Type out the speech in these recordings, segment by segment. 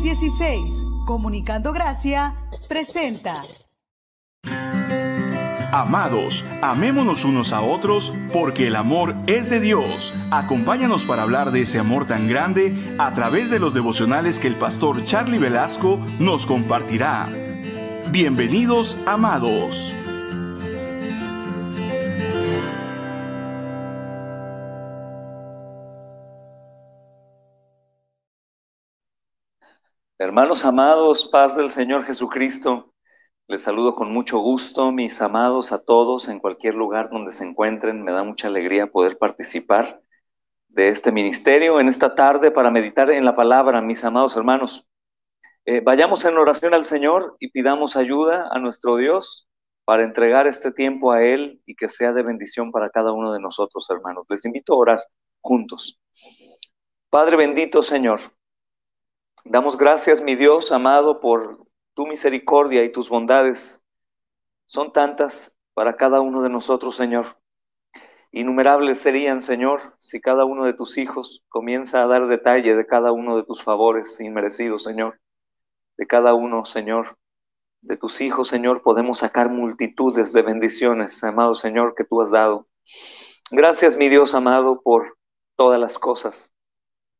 1016, Comunicando Gracia, presenta. Amados, amémonos unos a otros porque el amor es de Dios. Acompáñanos para hablar de ese amor tan grande a través de los devocionales que el pastor Charlie Velasco nos compartirá. Bienvenidos, amados. Hermanos amados, paz del Señor Jesucristo. Les saludo con mucho gusto, mis amados, a todos en cualquier lugar donde se encuentren. Me da mucha alegría poder participar de este ministerio en esta tarde para meditar en la palabra, mis amados hermanos. Eh, vayamos en oración al Señor y pidamos ayuda a nuestro Dios para entregar este tiempo a Él y que sea de bendición para cada uno de nosotros, hermanos. Les invito a orar juntos. Padre bendito, Señor, damos gracias, mi Dios amado, por tu misericordia y tus bondades son tantas para cada uno de nosotros, Señor. Innumerables serían, Señor, si cada uno de tus hijos comienza a dar detalle de cada uno de tus favores inmerecidos, Señor. De cada uno, Señor, de tus hijos, Señor, podemos sacar multitudes de bendiciones, amado Señor, que tú has dado. Gracias, mi Dios amado, por todas las cosas.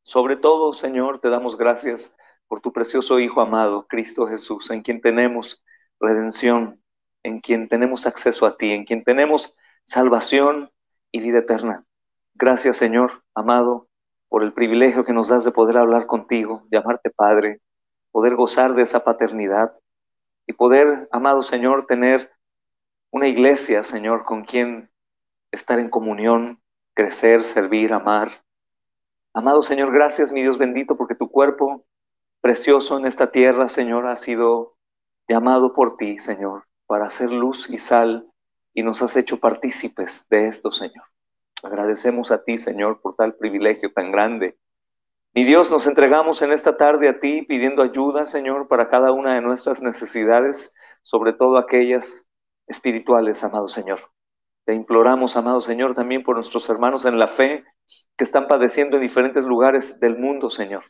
Sobre todo, Señor, te damos gracias por tu precioso Hijo amado, Cristo Jesús, en quien tenemos redención, en quien tenemos acceso a ti, en quien tenemos salvación y vida eterna. Gracias, Señor amado, por el privilegio que nos das de poder hablar contigo, llamarte Padre, poder gozar de esa paternidad y poder, amado Señor, tener una iglesia, Señor, con quien estar en comunión, crecer, servir, amar. Amado Señor, gracias, mi Dios bendito, porque tu cuerpo precioso en esta tierra, Señor, ha sido llamado por ti, Señor, para hacer luz y sal y nos has hecho partícipes de esto, Señor. Agradecemos a ti, Señor, por tal privilegio tan grande. Mi Dios, nos entregamos en esta tarde a ti pidiendo ayuda, Señor, para cada una de nuestras necesidades, sobre todo aquellas espirituales, amado Señor. Te imploramos, amado Señor, también por nuestros hermanos en la fe que están padeciendo en diferentes lugares del mundo, Señor.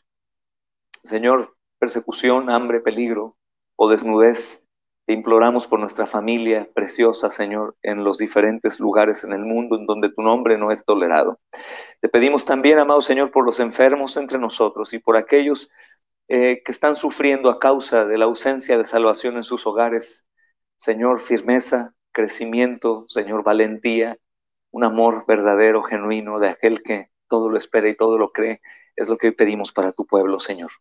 Señor, persecución, hambre, peligro o desnudez. Te imploramos por nuestra familia preciosa, Señor, en los diferentes lugares en el mundo en donde tu nombre no es tolerado. Te pedimos también, amado Señor, por los enfermos entre nosotros y por aquellos eh, que están sufriendo a causa de la ausencia de salvación en sus hogares. Señor, firmeza, crecimiento, Señor, valentía, un amor verdadero, genuino de aquel que todo lo espera y todo lo cree. Es lo que hoy pedimos para tu pueblo, Señor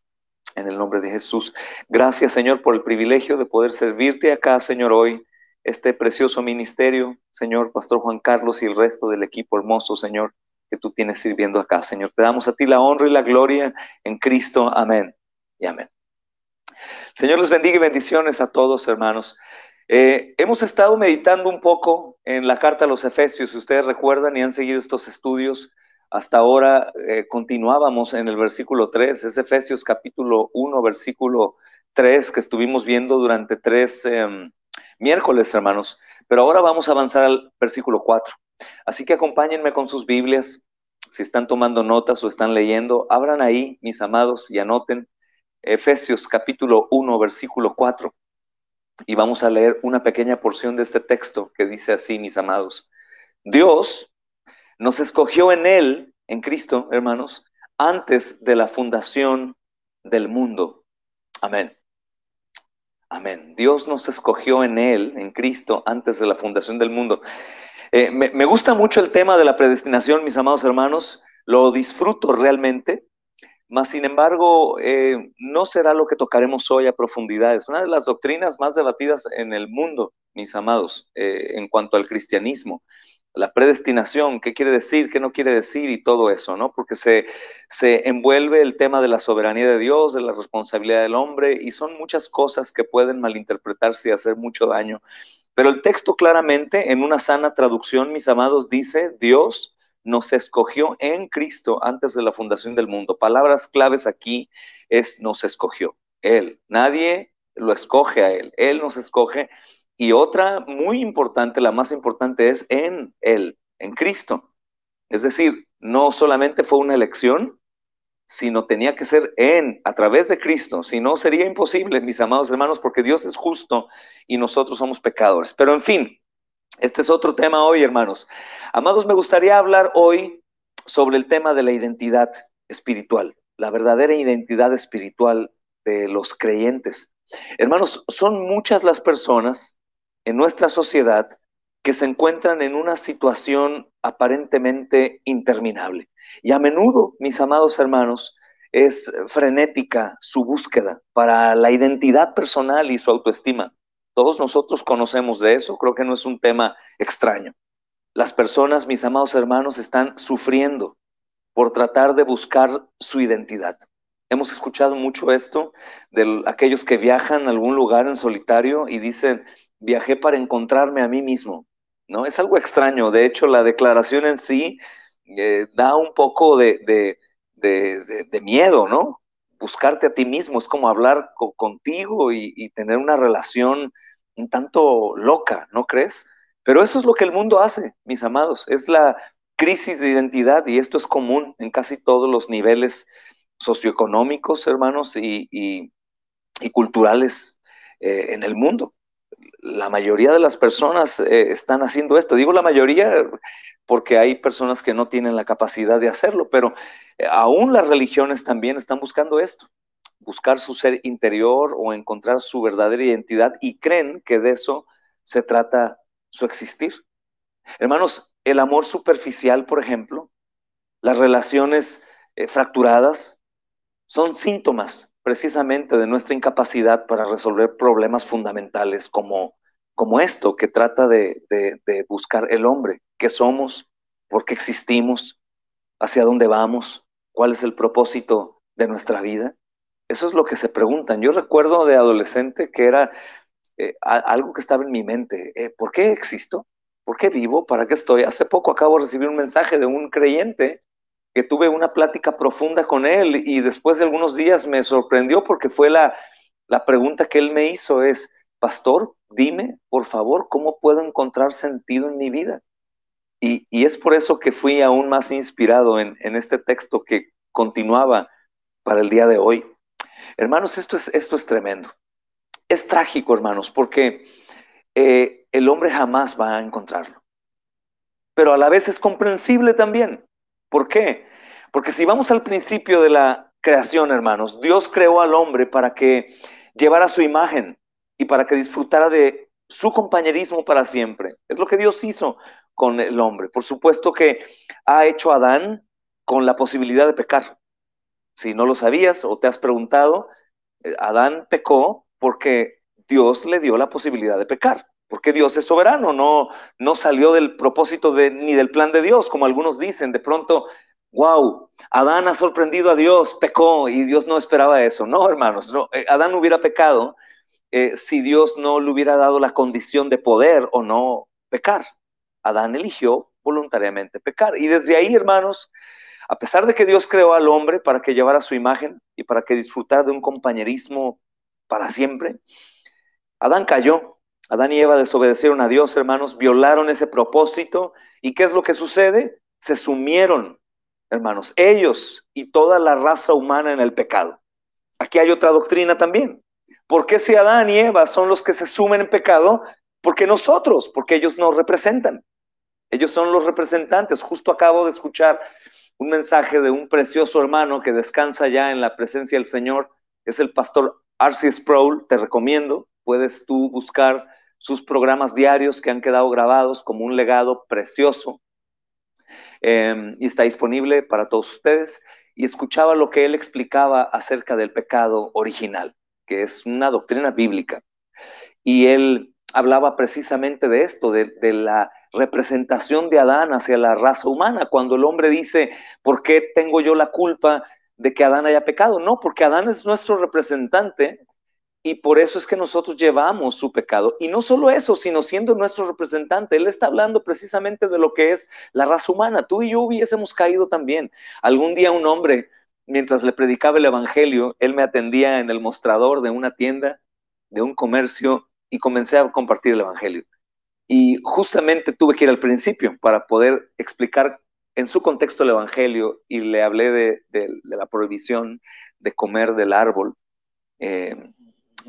en el nombre de Jesús. Gracias, Señor, por el privilegio de poder servirte acá, Señor, hoy, este precioso ministerio, Señor, Pastor Juan Carlos y el resto del equipo hermoso, Señor, que tú tienes sirviendo acá, Señor. Te damos a ti la honra y la gloria en Cristo. Amén y amén. Señor les bendiga y bendiciones a todos, hermanos. Eh, hemos estado meditando un poco en la carta a los Efesios, si ustedes recuerdan y han seguido estos estudios, hasta ahora eh, continuábamos en el versículo 3, es Efesios capítulo 1, versículo 3 que estuvimos viendo durante tres em, miércoles, hermanos. Pero ahora vamos a avanzar al versículo 4. Así que acompáñenme con sus Biblias. Si están tomando notas o están leyendo, abran ahí, mis amados, y anoten Efesios capítulo 1, versículo 4. Y vamos a leer una pequeña porción de este texto que dice así, mis amados. Dios, nos escogió en Él, en Cristo, hermanos, antes de la fundación del mundo. Amén. Amén. Dios nos escogió en Él, en Cristo, antes de la fundación del mundo. Eh, me, gusta mucho el tema de la predestinación, mis amados hermanos. Lo disfruto realmente. Mas, sin embargo, eh, no será lo que tocaremos hoy a profundidad. Es una de las doctrinas más debatidas en el mundo, mis amados, eh, en cuanto al cristianismo la predestinación, qué quiere decir, qué no quiere decir y todo eso, ¿no? Porque se, se envuelve el tema de la soberanía de Dios, de la responsabilidad del hombre y son muchas cosas que pueden malinterpretarse y hacer mucho daño. Pero el texto claramente, en una sana traducción, mis amados, dice, Dios nos escogió en Cristo antes de la fundación del mundo. Palabras claves aquí es nos escogió. Él, nadie lo escoge a Él, Él nos escoge y otra muy importante, la más importante, es en Él, en Cristo. Es decir, no solamente fue una elección, sino tenía que ser en, a través de Cristo. Si no, sería imposible, mis amados hermanos, porque Dios es justo y nosotros somos pecadores. Pero en fin, este es otro tema hoy, hermanos. Amados, me gustaría hablar hoy sobre el tema de la identidad espiritual, la verdadera identidad espiritual de los creyentes. Hermanos, son muchas las personas en nuestra sociedad que se encuentran en una situación aparentemente interminable. Y a menudo, mis amados hermanos, es frenética su búsqueda para la identidad personal y su autoestima. Todos nosotros conocemos de eso, creo que no es un tema extraño. Las personas, mis amados hermanos, están sufriendo por tratar de buscar su identidad. Hemos escuchado mucho esto de aquellos que viajan a algún lugar en solitario y dicen, viajé para encontrarme a mí mismo. ¿No? Es algo extraño. De hecho, la declaración en sí eh, da un poco de, miedo, ¿no? Buscarte a ti mismo es como hablar contigo y, tener una relación un tanto loca, ¿no crees? Pero eso es lo que el mundo hace, mis amados. Es la crisis de identidad y esto es común en casi todos los niveles socioeconómicos, hermanos, y, culturales eh, en el mundo. La mayoría de las personas eh, están haciendo esto. Digo la mayoría porque hay personas que no tienen la capacidad de hacerlo, pero eh, aún las religiones también están buscando esto, buscar su ser interior o encontrar su verdadera identidad y creen que de eso se trata su existir. Hermanos, el amor superficial, por ejemplo, las relaciones eh, fracturadas, son síntomas precisamente de nuestra incapacidad para resolver problemas fundamentales como, como esto que trata de, de buscar el hombre, qué somos, por qué existimos, hacia dónde vamos, cuál es el propósito de nuestra vida. Eso es lo que se preguntan. Yo recuerdo de adolescente que era eh, algo que estaba en mi mente. Eh, ¿Por qué existo? ¿Por qué vivo? ¿Para qué estoy? Hace poco acabo de recibir un mensaje de un creyente que tuve una plática profunda con él y después de algunos días me sorprendió porque fue la, la pregunta que él me hizo es, pastor, dime, por favor, ¿cómo puedo encontrar sentido en mi vida? Y, y es por eso que fui aún más inspirado en, en, este texto que continuaba para el día de hoy. Hermanos, esto es, esto es tremendo es trágico, hermanos, porque eh, el hombre jamás va a encontrarlo. Pero a la vez es comprensible también. ¿Por qué? Porque si vamos al principio de la creación, hermanos, Dios creó al hombre para que llevara su imagen y para que disfrutara de su compañerismo para siempre. Es lo que Dios hizo con el hombre. Por supuesto que ha hecho a Adán con la posibilidad de pecar. Si no lo sabías o te has preguntado, eh, Adán pecó porque Dios le dio la posibilidad de pecar, porque Dios es soberano, no, no salió del propósito ni del plan de Dios, como algunos dicen, de pronto, wow, Adán ha sorprendido a Dios, pecó y Dios no esperaba eso. No, hermanos, no, eh, Adán hubiera pecado eh, si Dios no le hubiera dado la condición de poder o no pecar. Adán eligió voluntariamente pecar. Y desde ahí, hermanos, a pesar de que Dios creó al hombre para que llevara su imagen y para que disfrutara de un compañerismo para siempre. Adán cayó, Adán y Eva desobedecieron a Dios, hermanos, violaron ese propósito. ¿Y qué es lo que sucede? Se sumieron, hermanos, ellos y toda la raza humana en el pecado. Aquí hay otra doctrina también. ¿Por qué si Adán y Eva son los que se sumen en pecado? Porque nosotros, porque ellos nos representan. Ellos son los representantes. Justo acabo de escuchar un mensaje de un precioso hermano que descansa ya en la presencia del Señor. Es el pastor R.C. Sproul, te recomiendo, puedes tú buscar sus programas diarios que han quedado grabados como un legado precioso em, y está disponible para todos ustedes. Y escuchaba lo que él explicaba acerca del pecado original, que es una doctrina bíblica. Y él hablaba precisamente de esto, de, de la representación de Adán hacia la raza humana, cuando el hombre dice, ¿por qué tengo yo la culpa de que Adán haya pecado. No, porque Adán es nuestro representante y por eso es que nosotros llevamos su pecado. Y no solo eso, sino siendo nuestro representante. Él está hablando precisamente de lo que es la raza humana. Tú y yo hubiésemos caído también. Algún día un hombre, mientras le predicaba el Evangelio, él me atendía en el mostrador de una tienda, de un comercio, y comencé a compartir el Evangelio. Y justamente tuve que ir al principio para poder explicar en su contexto el Evangelio y le hablé de, la prohibición de comer del árbol eh,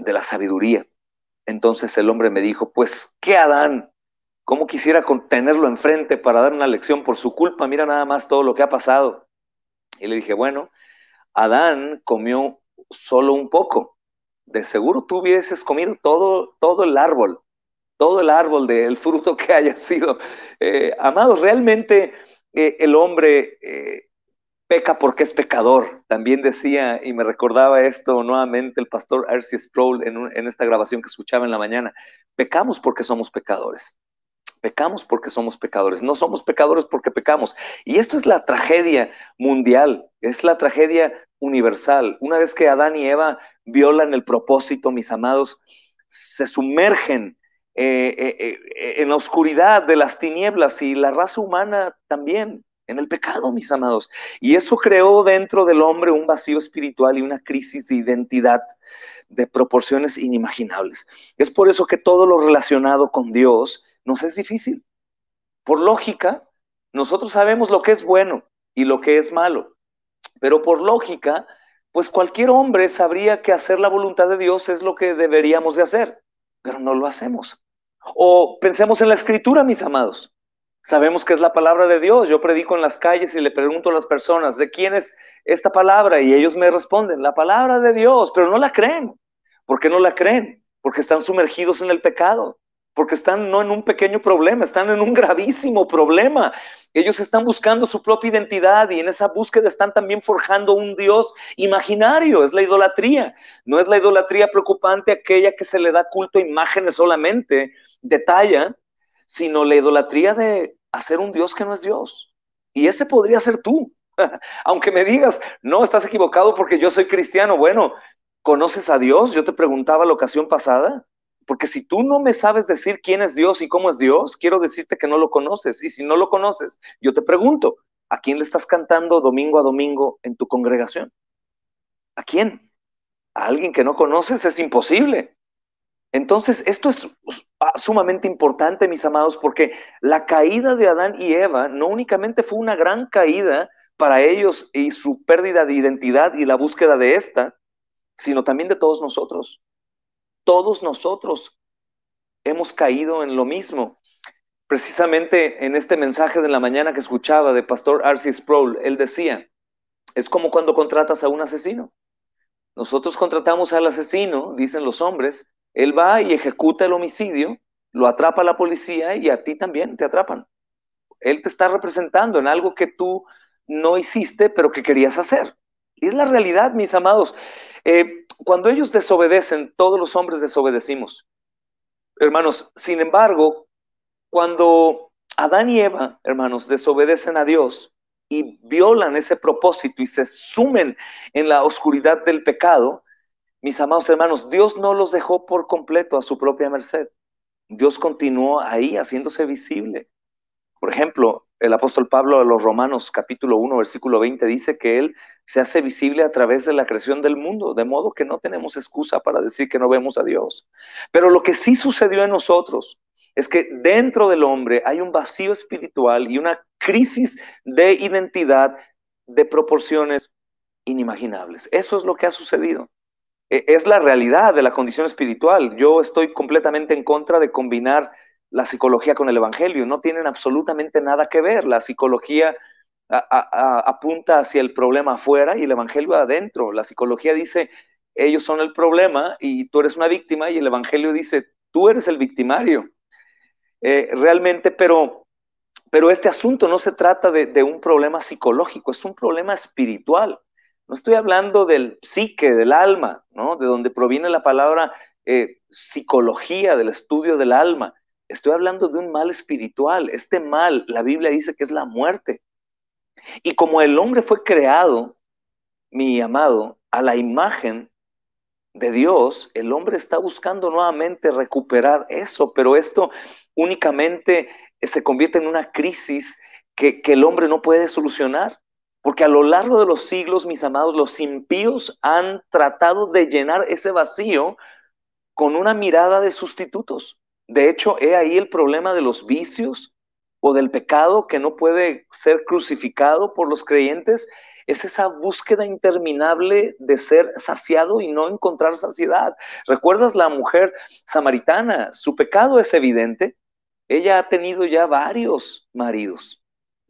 de la sabiduría. Entonces el hombre me dijo, pues, ¿qué Adán? ¿Cómo quisiera tenerlo enfrente para dar una lección por su culpa? Mira nada más todo lo que ha pasado. Y le dije, bueno, Adán comió solo un poco. De seguro tú hubieses comido todo, todo el árbol, todo el árbol del fruto que haya sido. Eh, amados, realmente eh, el hombre eh, peca porque es pecador. También decía, y me recordaba esto nuevamente el pastor R.C. Sproul en, en esta grabación que escuchaba en la mañana, pecamos porque somos pecadores. Pecamos porque somos pecadores, no somos pecadores porque pecamos. Y esto es la tragedia mundial, es la tragedia universal. Una vez que Adán y Eva violan el propósito, mis amados, se sumergen eh, eh, eh, en la oscuridad de las tinieblas y la raza humana también en el pecado, mis amados. Y eso creó dentro del hombre un vacío espiritual y una crisis de identidad de proporciones inimaginables. Es por eso que todo lo relacionado con Dios nos es difícil. Por lógica, nosotros sabemos lo que es bueno y lo que es malo, pero por lógica, pues cualquier hombre sabría que hacer la voluntad de Dios es lo que deberíamos de hacer, pero no lo hacemos. O pensemos en la escritura, mis amados. Sabemos que es la palabra de Dios. Yo predico en las calles y le pregunto a las personas, ¿de quién es esta palabra? Y ellos me responden, la palabra de Dios, pero no la creen. ¿Por qué no la creen? Porque están sumergidos en el pecado porque están no en un pequeño problema, están en un gravísimo problema. Ellos están buscando su propia identidad y en esa búsqueda están también forjando un Dios imaginario, es la idolatría. No es la idolatría preocupante aquella que se le da culto a imágenes solamente de talla, sino la idolatría de hacer un Dios que no es Dios. Y ese podría ser tú. Aunque me digas, no, estás equivocado porque yo soy cristiano. Bueno, ¿conoces a Dios? Yo te preguntaba la ocasión pasada. Porque si tú no me sabes decir quién es Dios y cómo es Dios, quiero decirte que no lo conoces. Y si no lo conoces, yo te pregunto, ¿a quién le estás cantando domingo a domingo en tu congregación? ¿A quién? ¿A alguien que no conoces? Es imposible. Entonces, esto es ah, sumamente importante, mis amados, porque la caída de Adán y Eva no únicamente fue una gran caída para ellos y su pérdida de identidad y la búsqueda de esta, sino también de todos nosotros todos nosotros hemos caído en lo mismo. Precisamente en este mensaje de la mañana que escuchaba de Pastor Arcis Sproul, él decía, es como cuando contratas a un asesino. Nosotros contratamos al asesino, dicen los hombres, él va y ejecuta el homicidio, lo atrapa la policía y a ti también te atrapan. Él te está representando en algo que tú no hiciste, pero que querías hacer. Y es la realidad, mis amados. Eh, cuando ellos desobedecen, todos los hombres desobedecimos. Hermanos, sin embargo, cuando Adán y Eva, hermanos, desobedecen a Dios y violan ese propósito y se sumen en la oscuridad del pecado, mis amados hermanos, Dios no los dejó por completo a su propia merced. Dios continuó ahí haciéndose visible. Por ejemplo, el apóstol Pablo a los Romanos capítulo 1 versículo 20 dice que Él se hace visible a través de la creación del mundo, de modo que no tenemos excusa para decir que no vemos a Dios. Pero lo que sí sucedió en nosotros es que dentro del hombre hay un vacío espiritual y una crisis de identidad de proporciones inimaginables. Eso es lo que ha sucedido. E, es la realidad de la condición espiritual. Yo estoy completamente en contra de combinar la psicología con el Evangelio, no tienen absolutamente nada que ver. La psicología apunta hacia el problema afuera y el Evangelio adentro. La psicología dice, ellos son el problema y tú eres una víctima y el Evangelio dice, tú eres el victimario. Eh, realmente, pero, pero este asunto no se trata de, un problema psicológico, es un problema espiritual. No estoy hablando del psique, del alma, ¿no? de donde proviene la palabra eh, psicología, del estudio del alma. Estoy hablando de un mal espiritual. Este mal, la Biblia dice que es la muerte. Y como el hombre fue creado, mi amado, a la imagen de Dios, el hombre está buscando nuevamente recuperar eso, pero esto únicamente se convierte en una crisis que el hombre no puede solucionar. Porque a lo largo de los siglos, mis amados, los impíos han tratado de llenar ese vacío con una mirada de sustitutos. De hecho, he ahí el problema de los vicios, o del pecado que no puede ser crucificado por los creyentes, es esa búsqueda interminable de ser saciado y no encontrar saciedad. ¿Recuerdas la mujer samaritana? Su pecado es evidente. Ella ha tenido ya varios maridos.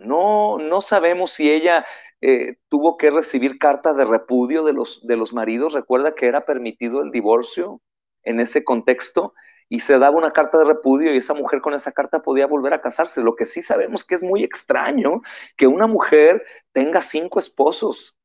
No, no sabemos si ella eh, tuvo que recibir carta de repudio de los, de los maridos. Recuerda que era permitido el divorcio en ese contexto y se daba una carta de repudio y esa mujer con esa carta podía volver a casarse. Lo que sí sabemos que es muy extraño que una mujer tenga cinco esposos,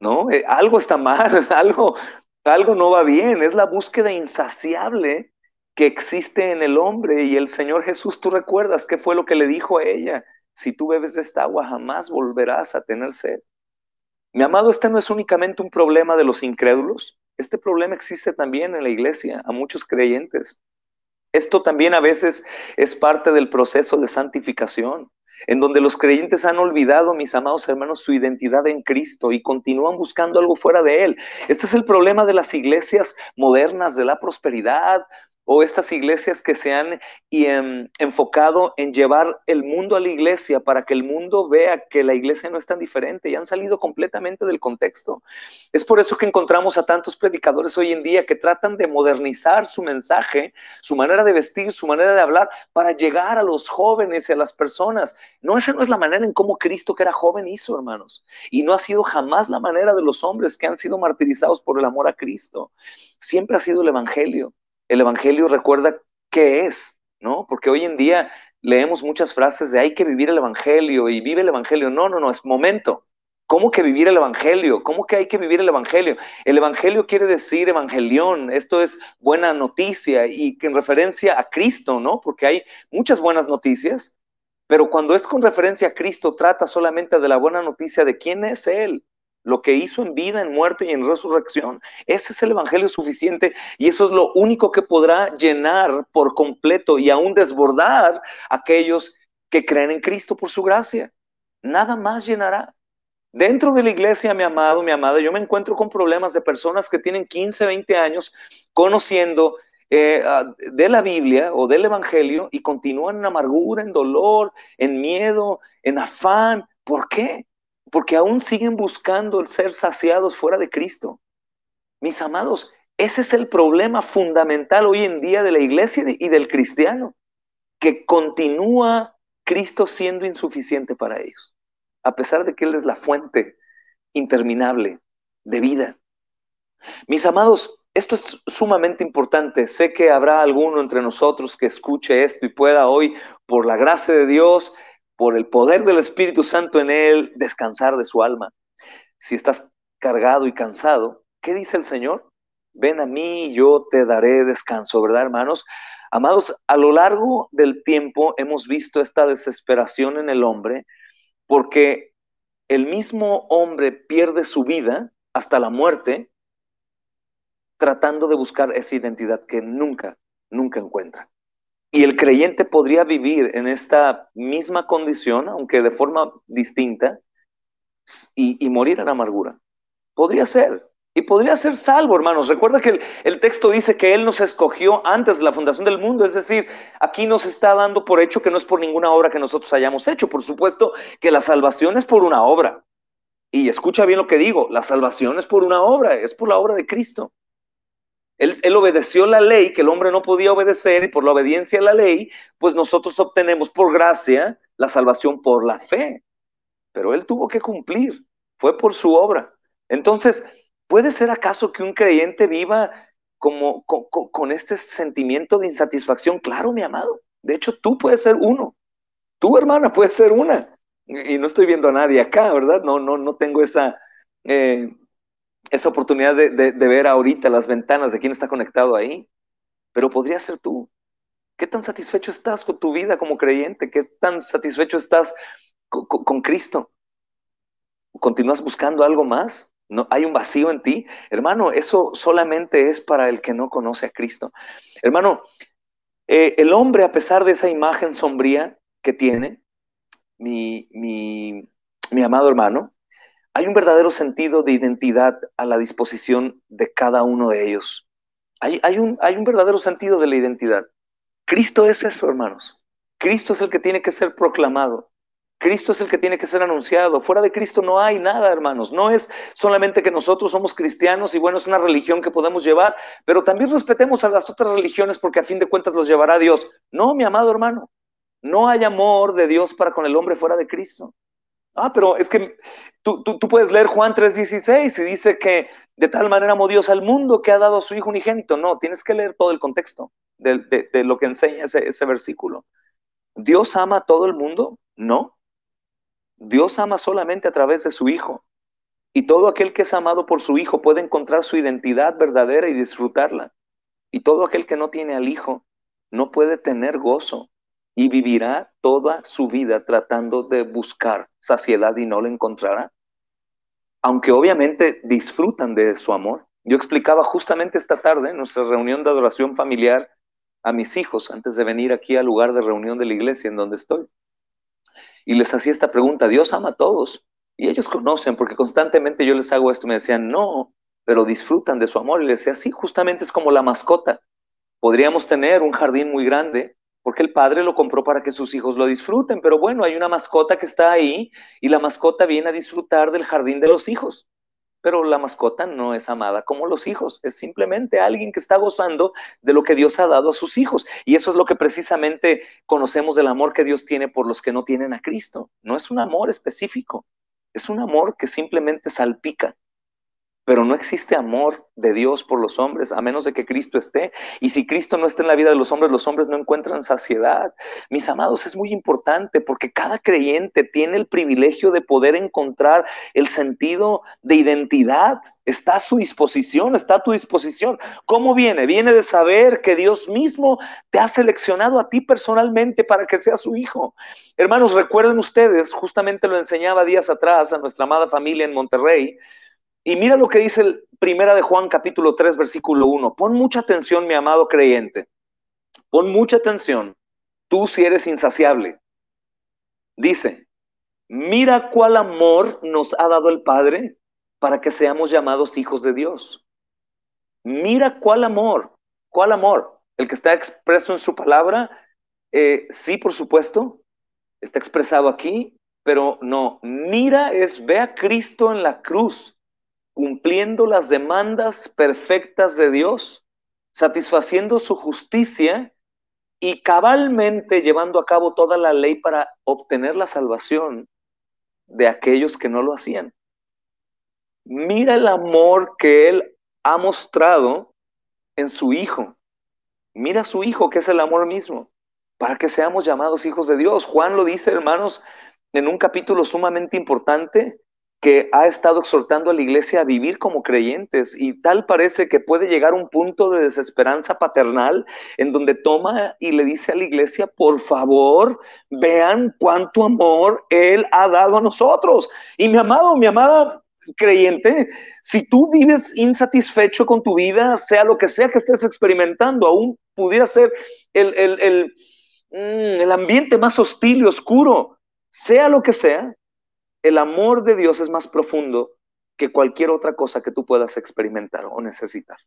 ¿no? Eh, algo está mal, algo, algo no va bien, es la búsqueda insaciable que existe en el hombre y el Señor Jesús, tú recuerdas qué fue lo que le dijo a ella, si tú bebes de esta agua jamás volverás a tener sed. Mi amado, este no es únicamente un problema de los incrédulos, este problema existe también en la iglesia, a muchos creyentes. Esto también a veces es parte del proceso de santificación, en donde los creyentes han olvidado, mis amados hermanos, su identidad en Cristo y continúan buscando algo fuera de Él. Este es el problema de las iglesias modernas, de la prosperidad, o estas iglesias que se han em, enfocado en llevar el mundo a la iglesia para que el mundo vea que la iglesia no es tan diferente y han salido completamente del contexto. Es por eso que encontramos a tantos predicadores hoy en día que tratan de modernizar su mensaje, su manera de vestir, su manera de hablar para llegar a los jóvenes y a las personas. No, esa no es la manera en cómo Cristo que era joven hizo, hermanos. Y no ha sido jamás la manera de los hombres que han sido martirizados por el amor a Cristo. Siempre ha sido el Evangelio el Evangelio recuerda qué es, ¿no? Porque hoy en día leemos muchas frases de hay que vivir el Evangelio y vive el Evangelio. No, no, no, es momento. ¿Cómo que vivir el Evangelio? ¿Cómo que hay que vivir el Evangelio? El Evangelio quiere decir evangelión, esto es buena noticia y en referencia a Cristo, ¿no? Porque hay muchas buenas noticias, pero cuando es con referencia a Cristo trata solamente de la buena noticia de quién es Él, lo que hizo en vida, en muerte y en resurrección. Ese es el Evangelio suficiente y eso es lo único que podrá llenar por completo y aún desbordar a aquellos que creen en Cristo por su gracia. Nada más llenará. Dentro de la iglesia, mi amado, mi amada, yo me encuentro con problemas de personas que tienen 15, 20 años conociendo eh, ah, de la Biblia o del Evangelio y continúan en amargura, en dolor, en miedo, en afán. ¿Por qué? Porque aún siguen buscando el ser saciados fuera de Cristo. Mis amados, ese es el problema fundamental hoy en día de la iglesia y del cristiano, que continúa Cristo siendo insuficiente para ellos, a pesar de que Él es la fuente interminable de vida. Mis amados, esto es sumamente importante. Sé que habrá alguno entre nosotros que escuche esto y pueda hoy, por la gracia de Dios, por el poder del Espíritu Santo en él, descansar de su alma. Si estás cargado y cansado, ¿qué dice el Señor? Ven a mí y yo te daré descanso, ¿verdad, hermanos? Amados, a lo largo del tiempo hemos visto esta desesperación en el hombre porque el mismo hombre pierde su vida hasta la muerte tratando de buscar esa identidad que nunca, nunca encuentra. Y el creyente podría vivir en esta misma condición, aunque de forma distinta, y, morir en amargura. Podría ser. Y podría ser salvo, hermanos. Recuerda que el, texto dice que Él nos escogió antes de la fundación del mundo. Es decir, aquí nos está dando por hecho que no es por ninguna obra que nosotros hayamos hecho. Por supuesto que la salvación es por una obra. Y escucha bien lo que digo, la salvación es por una obra, es por la obra de Cristo. Él, obedeció la ley que el hombre no podía obedecer y por la obediencia a la ley, pues nosotros obtenemos por gracia la salvación por la fe. Pero él tuvo que cumplir, fue por su obra. Entonces, ¿puede ser acaso que un creyente viva como con, este sentimiento de insatisfacción? Claro, mi amado. De hecho, tú puedes ser uno. Tu hermana puede ser una. Y no estoy viendo a nadie acá, ¿verdad? No, no, no tengo esa, eh, esa oportunidad de, ver ahorita las ventanas de quién está conectado ahí, pero podría ser tú. ¿Qué tan satisfecho estás con tu vida como creyente? ¿Qué tan satisfecho estás con, Cristo? ¿Continúas buscando algo más? ¿No, ¿Hay un vacío en ti? Hermano, eso solamente es para el que no conoce a Cristo. Hermano, eh, el hombre, a pesar de esa imagen sombría que tiene, mi, mi amado hermano, hay un verdadero sentido de identidad a la disposición de cada uno de ellos. Hay, un, un verdadero sentido de la identidad. Cristo es eso, hermanos. Cristo es el que tiene que ser proclamado. Cristo es el que tiene que ser anunciado. Fuera de Cristo no hay nada, hermanos. No es solamente que nosotros somos cristianos y bueno, es una religión que podemos llevar, pero también respetemos a las otras religiones porque a fin de cuentas los llevará Dios. No, mi amado hermano, no hay amor de Dios para con el hombre fuera de Cristo. Ah, pero es que tú, puedes leer Juan 3:16 y dice que de tal manera amó Dios al mundo que ha dado a su Hijo unigénito. No, tienes que leer todo el contexto de, lo que enseña ese, ese versículo. ¿Dios ama a todo el mundo? No. Dios ama solamente a través de su Hijo. Y todo aquel que es amado por su Hijo puede encontrar su identidad verdadera y disfrutarla. Y todo aquel que no tiene al Hijo no puede tener gozo y vivirá toda su vida tratando de buscar saciedad y no la encontrará. Aunque obviamente disfrutan de su amor. Yo explicaba justamente esta tarde en nuestra reunión de adoración familiar a mis hijos antes de venir aquí al lugar de reunión de la iglesia en donde estoy. Y les hacía esta pregunta, Dios ama a todos. Y ellos conocen, porque constantemente yo les hago esto, me decían, no, pero disfrutan de su amor. Y les decía, sí, justamente es como la mascota. Podríamos tener un jardín muy grande porque el padre lo compró para que sus hijos lo disfruten, pero bueno, hay una mascota que está ahí y la mascota viene a disfrutar del jardín de los hijos. Pero la mascota no es amada como los hijos, es simplemente alguien que está gozando de lo que Dios ha dado a sus hijos. Y eso es lo que precisamente conocemos del amor que Dios tiene por los que no tienen a Cristo. No es un amor específico, es un amor que simplemente salpica pero no existe amor de Dios por los hombres a menos de que Cristo esté. Y si Cristo no está en la vida de los hombres, los hombres no encuentran saciedad. Mis amados, es muy importante porque cada creyente tiene el privilegio de poder encontrar el sentido de identidad. Está a su disposición, está a tu disposición. ¿Cómo viene? Viene de saber que Dios mismo te ha seleccionado a ti personalmente para que seas su hijo. Hermanos, recuerden ustedes, justamente lo enseñaba días atrás a nuestra amada familia en Monterrey, y mira lo que dice el Primera de Juan capítulo 3 versículo 1. Pon mucha atención, mi amado creyente. Pon mucha atención. Tú si eres insaciable. Dice, mira cuál amor nos ha dado el Padre para que seamos llamados hijos de Dios. Mira cuál amor, cuál amor. El que está expreso en su palabra, eh, sí, por supuesto, está expresado aquí, pero no, mira es, ve a Cristo en la cruz cumpliendo las demandas perfectas de Dios, satisfaciendo su justicia y cabalmente llevando a cabo toda la ley para obtener la salvación de aquellos que no lo hacían. Mira el amor que Él ha mostrado en su Hijo. Mira su Hijo, que es el amor mismo, para que seamos llamados hijos de Dios. Juan lo dice, hermanos, en un capítulo sumamente importante, que ha estado exhortando a la iglesia a vivir como creyentes y tal parece que puede llegar un punto de desesperanza paternal en donde toma y le dice a la iglesia, por favor, vean cuánto amor Él ha dado a nosotros. Y mi amado, mi amada creyente, si tú vives insatisfecho con tu vida, sea lo que sea que estés experimentando, aún pudiera ser el, el, el, mm, el ambiente más hostil y oscuro, sea lo que sea, el amor de Dios es más profundo que cualquier otra cosa que tú puedas experimentar o necesitar.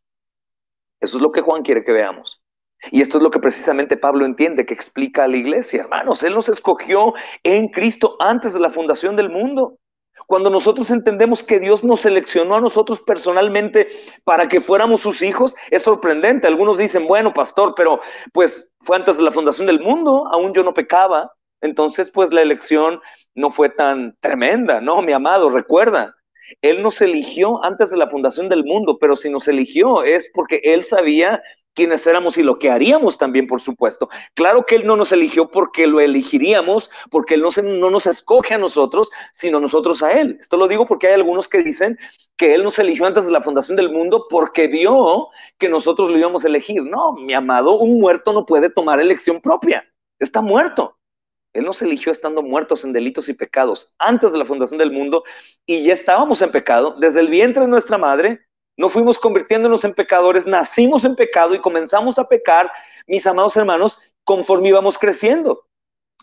Eso es lo que Juan quiere que veamos. Y esto es lo que precisamente Pablo entiende, que explica a la iglesia. Hermanos, Él nos escogió en Cristo antes de la fundación del mundo. Cuando nosotros entendemos que Dios nos seleccionó a nosotros personalmente para que fuéramos sus hijos, es sorprendente. Algunos dicen, bueno, pastor, pero pues fue antes de la fundación del mundo, aún yo no pecaba. Entonces, pues la elección no fue tan tremenda, ¿no? Mi amado, recuerda, Él nos eligió antes de la fundación del mundo, pero si nos eligió es porque Él sabía quiénes éramos y lo que haríamos también, por supuesto. Claro que Él no nos eligió porque lo elegiríamos, porque Él no, no nos escoge a nosotros, sino nosotros a Él. Esto lo digo porque hay algunos que dicen que Él nos eligió antes de la fundación del mundo porque vio que nosotros lo íbamos a elegir. No, mi amado, un muerto no puede tomar elección propia. Está muerto. Él nos eligió estando muertos en delitos y pecados antes de la fundación del mundo y ya estábamos en pecado. Desde el vientre de nuestra madre, no fuimos convirtiéndonos en pecadores, nacimos en pecado y comenzamos a pecar, mis amados hermanos, conforme íbamos creciendo.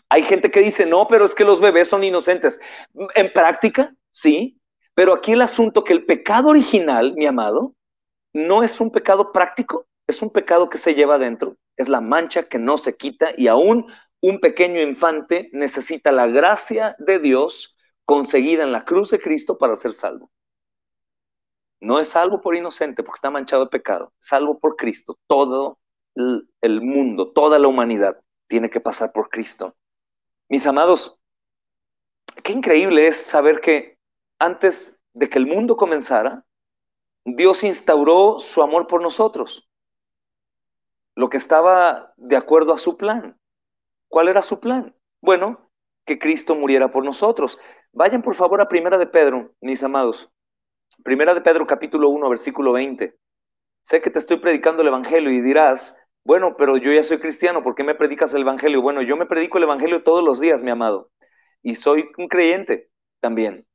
Hay gente que dice, no, pero es que los bebés son inocentes. En práctica, sí, pero aquí el asunto que el pecado original, mi amado, no es un pecado práctico, es un pecado que se lleva adentro, es la mancha que no se quita y aún un pequeño infante necesita la gracia de Dios conseguida en la cruz de Cristo para ser salvo. No es salvo por inocente porque está manchado de pecado, salvo por Cristo. Todo el mundo, toda la humanidad tiene que pasar por Cristo. Mis amados, qué increíble es saber que antes de que el mundo comenzara, Dios instauró su amor por nosotros, lo que estaba de acuerdo a su plan. ¿Cuál era su plan? Bueno, que Cristo muriera por nosotros. Vayan por favor a Primera de Pedro, mis amados. Primera de Pedro capítulo 1, versículo 20. Sé que te estoy predicando el Evangelio y dirás, bueno, pero yo ya soy cristiano, ¿por qué me predicas el Evangelio? Bueno, yo me predico el Evangelio todos los días, mi amado, y soy un creyente también.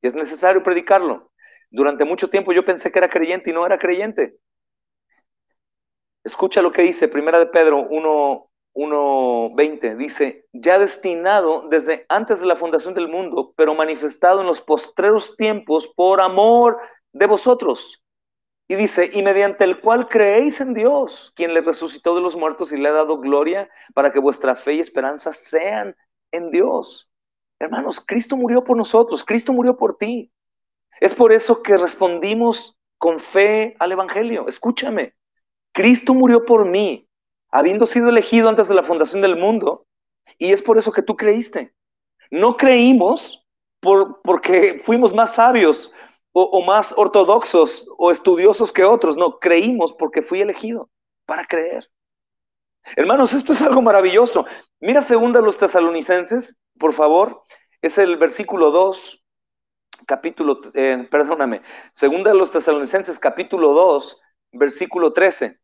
Y es necesario predicarlo. Durante mucho tiempo yo pensé que era creyente y no era creyente. Escucha lo que dice Primera de Pedro 1, 1.20 dice, ya destinado desde antes de la fundación del mundo, pero manifestado en los postreros tiempos por amor de vosotros. Y dice, y mediante el cual creéis en Dios, quien le resucitó de los muertos y le ha dado gloria para que vuestra fe y esperanza sean en Dios. Hermanos, Cristo murió por nosotros, Cristo murió por ti. Es por eso que respondimos con fe al Evangelio. Escúchame, Cristo murió por mí, habiendo sido elegido antes de la fundación del mundo, y es por eso que tú creíste. No creímos por, porque fuimos más sabios o, más ortodoxos o estudiosos que otros, no, creímos porque fui elegido para creer. Hermanos, esto es algo maravilloso. Mira segunda los tesalonicenses, por favor, es el versículo 2, capítulo, eh, perdóname, segunda los tesalonicenses, capítulo 2, versículo 13.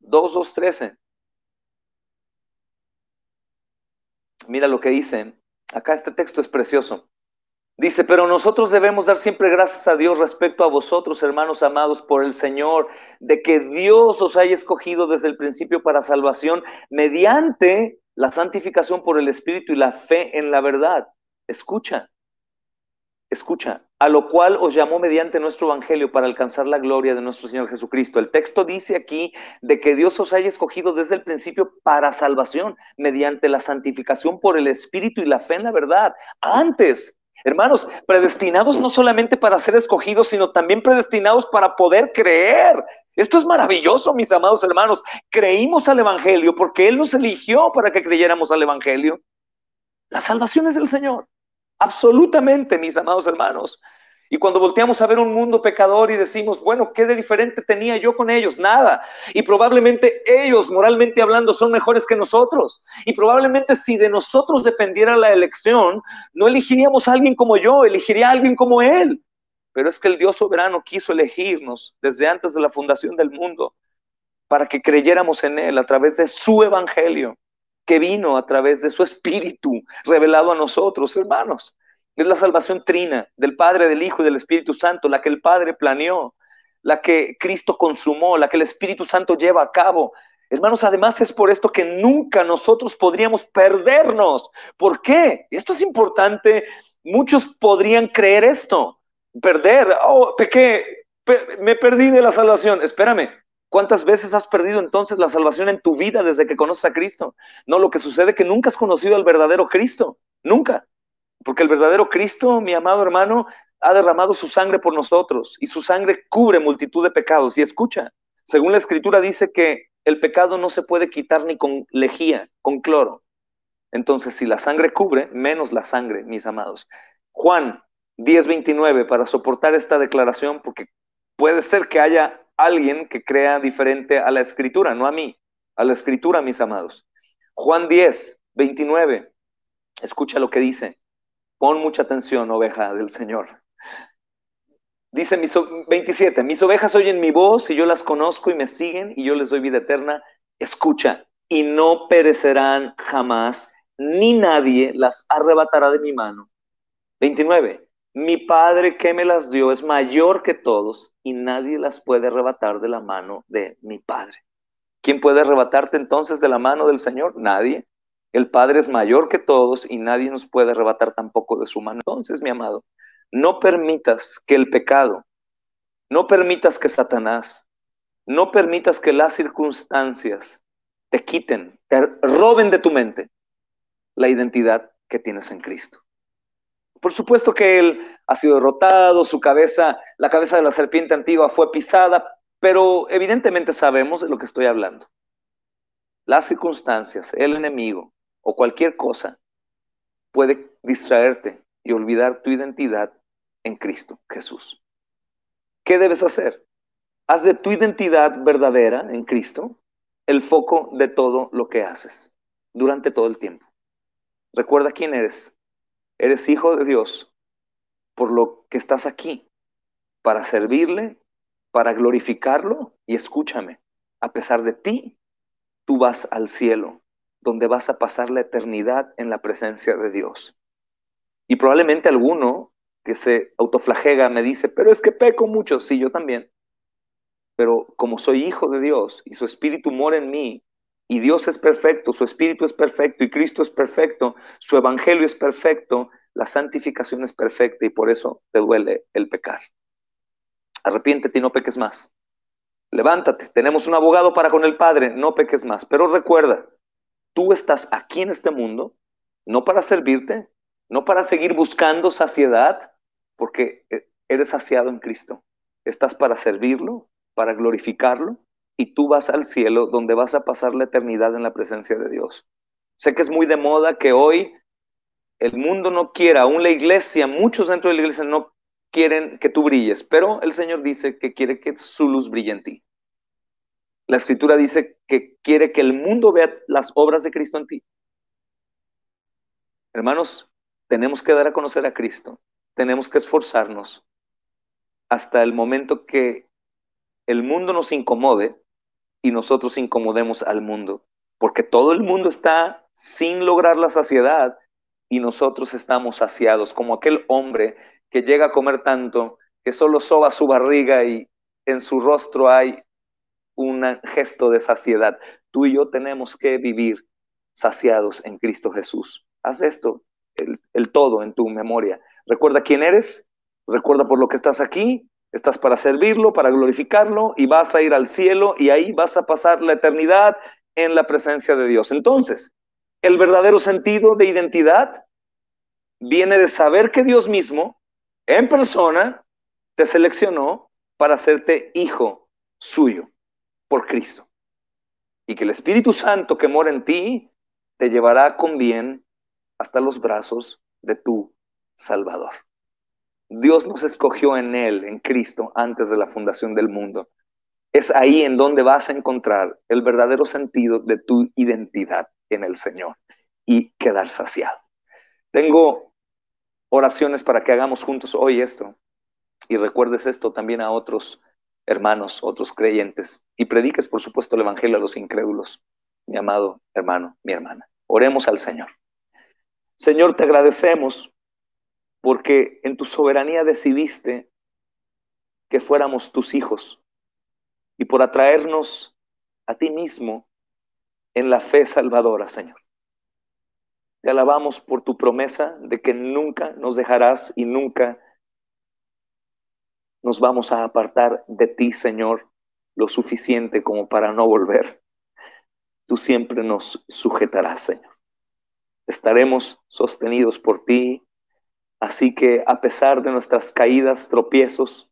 2, 2, 13. Mira lo que dice. Acá este texto es precioso. Dice, pero nosotros debemos dar siempre gracias a Dios respecto a vosotros, hermanos amados, por el Señor, de que Dios os haya escogido desde el principio para salvación mediante la santificación por el Espíritu y la fe en la verdad. Escucha, escucha, a lo cual os llamó mediante nuestro Evangelio para alcanzar la gloria de nuestro Señor Jesucristo. El texto dice aquí de que Dios os haya escogido desde el principio para salvación, mediante la santificación por el Espíritu y la fe en la verdad. Antes, hermanos, predestinados no solamente para ser escogidos, sino también predestinados para poder creer. Esto es maravilloso, mis amados hermanos. Creímos al Evangelio porque Él nos eligió para que creyéramos al Evangelio. La salvación es del Señor. Absolutamente, mis amados hermanos. Y cuando volteamos a ver un mundo pecador y decimos, bueno, ¿qué de diferente tenía yo con ellos? Nada. Y probablemente ellos, moralmente hablando, son mejores que nosotros. Y probablemente si de nosotros dependiera la elección, no elegiríamos a alguien como yo, elegiría a alguien como él. Pero es que el Dios soberano quiso elegirnos desde antes de la fundación del mundo para que creyéramos en Él a través de su evangelio que vino a través de su espíritu revelado a nosotros, hermanos. Es la salvación trina del Padre, del Hijo y del Espíritu Santo, la que el Padre planeó, la que Cristo consumó, la que el Espíritu Santo lleva a cabo. Hermanos, además es por esto que nunca nosotros podríamos perdernos. ¿Por qué? Esto es importante. Muchos podrían creer esto. Perder. Oh, pequé. me perdí de la salvación. Espérame. ¿Cuántas veces has perdido entonces la salvación en tu vida desde que conoces a Cristo? No, lo que sucede es que nunca has conocido al verdadero Cristo, nunca. Porque el verdadero Cristo, mi amado hermano, ha derramado su sangre por nosotros y su sangre cubre multitud de pecados. Y escucha, según la escritura dice que el pecado no se puede quitar ni con lejía, con cloro. Entonces, si la sangre cubre, menos la sangre, mis amados. Juan 10:29, para soportar esta declaración, porque puede ser que haya alguien que crea diferente a la escritura, no a mí, a la escritura, mis amados. Juan 10, 29, escucha lo que dice. Pon mucha atención, oveja del Señor. Dice mis, 27, mis ovejas oyen mi voz y yo las conozco y me siguen y yo les doy vida eterna. Escucha, y no perecerán jamás, ni nadie las arrebatará de mi mano. 29, mi Padre que me las dio es mayor que todos y nadie las puede arrebatar de la mano de mi Padre. ¿Quién puede arrebatarte entonces de la mano del Señor? Nadie. El Padre es mayor que todos y nadie nos puede arrebatar tampoco de su mano. Entonces, mi amado, no permitas que el pecado, no permitas que Satanás, no permitas que las circunstancias te quiten te roben de tu mente la identidad que tienes en Cristo. Por supuesto que él ha sido derrotado, su cabeza, la cabeza de la serpiente antigua fue pisada, pero evidentemente sabemos de lo que estoy hablando. Las circunstancias, el enemigo o cualquier cosa puede distraerte y olvidar tu identidad en Cristo Jesús. ¿Qué debes hacer? Haz de tu identidad verdadera en Cristo el foco de todo lo que haces durante todo el tiempo. Recuerda quién eres. Eres hijo de Dios, por lo que estás aquí, para servirle, para glorificarlo y escúchame, a pesar de ti, tú vas al cielo, donde vas a pasar la eternidad en la presencia de Dios. Y probablemente alguno que se autoflagega me dice, pero es que peco mucho, sí, yo también. Pero como soy hijo de Dios y su espíritu mora en mí, y Dios es perfecto, su espíritu es perfecto y Cristo es perfecto, su evangelio es perfecto, la santificación es perfecta y por eso te duele el pecar. Arrepiéntete y no peques más. Levántate, tenemos un abogado para con el Padre, no peques más. Pero recuerda, tú estás aquí en este mundo no para servirte, no para seguir buscando saciedad, porque eh, eres saciado en Cristo. Estás para servirlo, para glorificarlo y tú vas al cielo donde vas a pasar la eternidad en la presencia de Dios. Sé que es muy de moda que hoy el mundo no quiera, aún la iglesia, muchos dentro de la iglesia no quieren que tú brilles, pero el Señor dice que quiere que su luz brille en ti. La escritura dice que quiere que el mundo vea las obras de Cristo en ti. Hermanos, tenemos que dar a conocer a Cristo, tenemos que esforzarnos hasta el momento que el mundo nos incomode y nosotros incomodemos al mundo, porque todo el mundo está sin lograr la saciedad y nosotros estamos saciados, como aquel hombre que llega a comer tanto que solo soba su barriga y en su rostro hay un gesto de saciedad. Tú y yo tenemos que vivir saciados en Cristo Jesús. Haz esto, el, el todo en tu memoria. Recuerda quién eres, recuerda por lo que estás aquí Estás para servirlo, para glorificarlo y vas a ir al cielo y ahí vas a pasar la eternidad en la presencia de Dios. Entonces, el verdadero sentido de identidad viene de saber que Dios mismo, en persona, te seleccionó para hacerte hijo suyo por Cristo. Y que el Espíritu Santo que mora en ti te llevará con bien hasta los brazos de tu Salvador. Dios nos escogió en Él, en Cristo, antes de la fundación del mundo. Es ahí en donde vas a encontrar el verdadero sentido de tu identidad en el Señor y quedar saciado. Tengo oraciones para que hagamos juntos hoy esto y recuerdes esto también a otros hermanos, otros creyentes y prediques, por supuesto, el Evangelio a los incrédulos, mi amado hermano, mi hermana. Oremos al Señor. Señor, te agradecemos porque en tu soberanía decidiste que fuéramos tus hijos y por atraernos a ti mismo en la fe salvadora, Señor. Te alabamos por tu promesa de que nunca nos dejarás y nunca nos vamos a apartar de ti, Señor, lo suficiente como para no volver. Tú siempre nos sujetarás, Señor. Estaremos sostenidos por ti, Así que a pesar de nuestras caídas, tropiezos,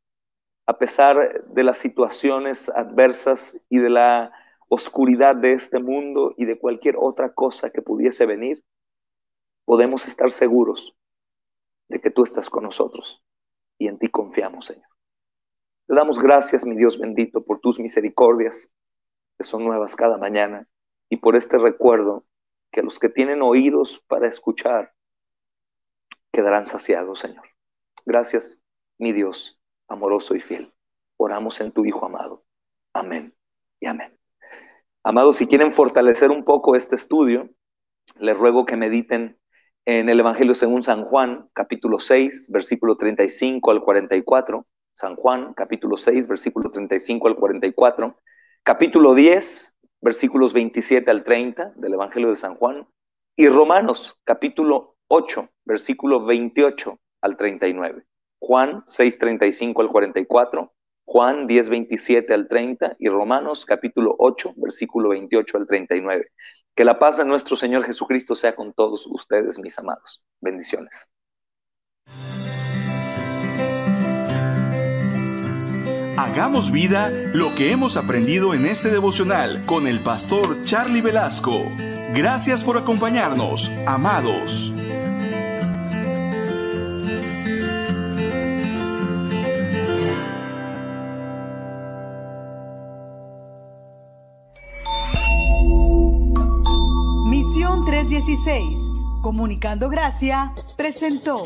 a pesar de las situaciones adversas y de la oscuridad de este mundo y de cualquier otra cosa que pudiese venir, podemos estar seguros de que tú estás con nosotros y en ti confiamos, Señor. Te damos gracias, mi Dios bendito, por tus misericordias, que son nuevas cada mañana, y por este recuerdo que los que tienen oídos para escuchar quedarán saciados, Señor. Gracias, mi Dios, amoroso y fiel. Oramos en tu Hijo amado. Amén y amén. Amados, si quieren fortalecer un poco este estudio, les ruego que mediten en el Evangelio según San Juan, capítulo 6, versículo 35 al 44. San Juan, capítulo 6, versículo 35 al 44. Capítulo 10, versículos 27 al 30 del Evangelio de San Juan. Y Romanos, capítulo 8, versículo 28 al 39. Juan 6, 35 al 44. Juan 10, 27 al 30 y Romanos capítulo 8, versículo 28 al 39. Que la paz de nuestro Señor Jesucristo sea con todos ustedes, mis amados. Bendiciones. Hagamos vida lo que hemos aprendido en este devocional con el pastor Charlie Velasco. Gracias por acompañarnos, amados. 316, Comunicando Gracia, presentó.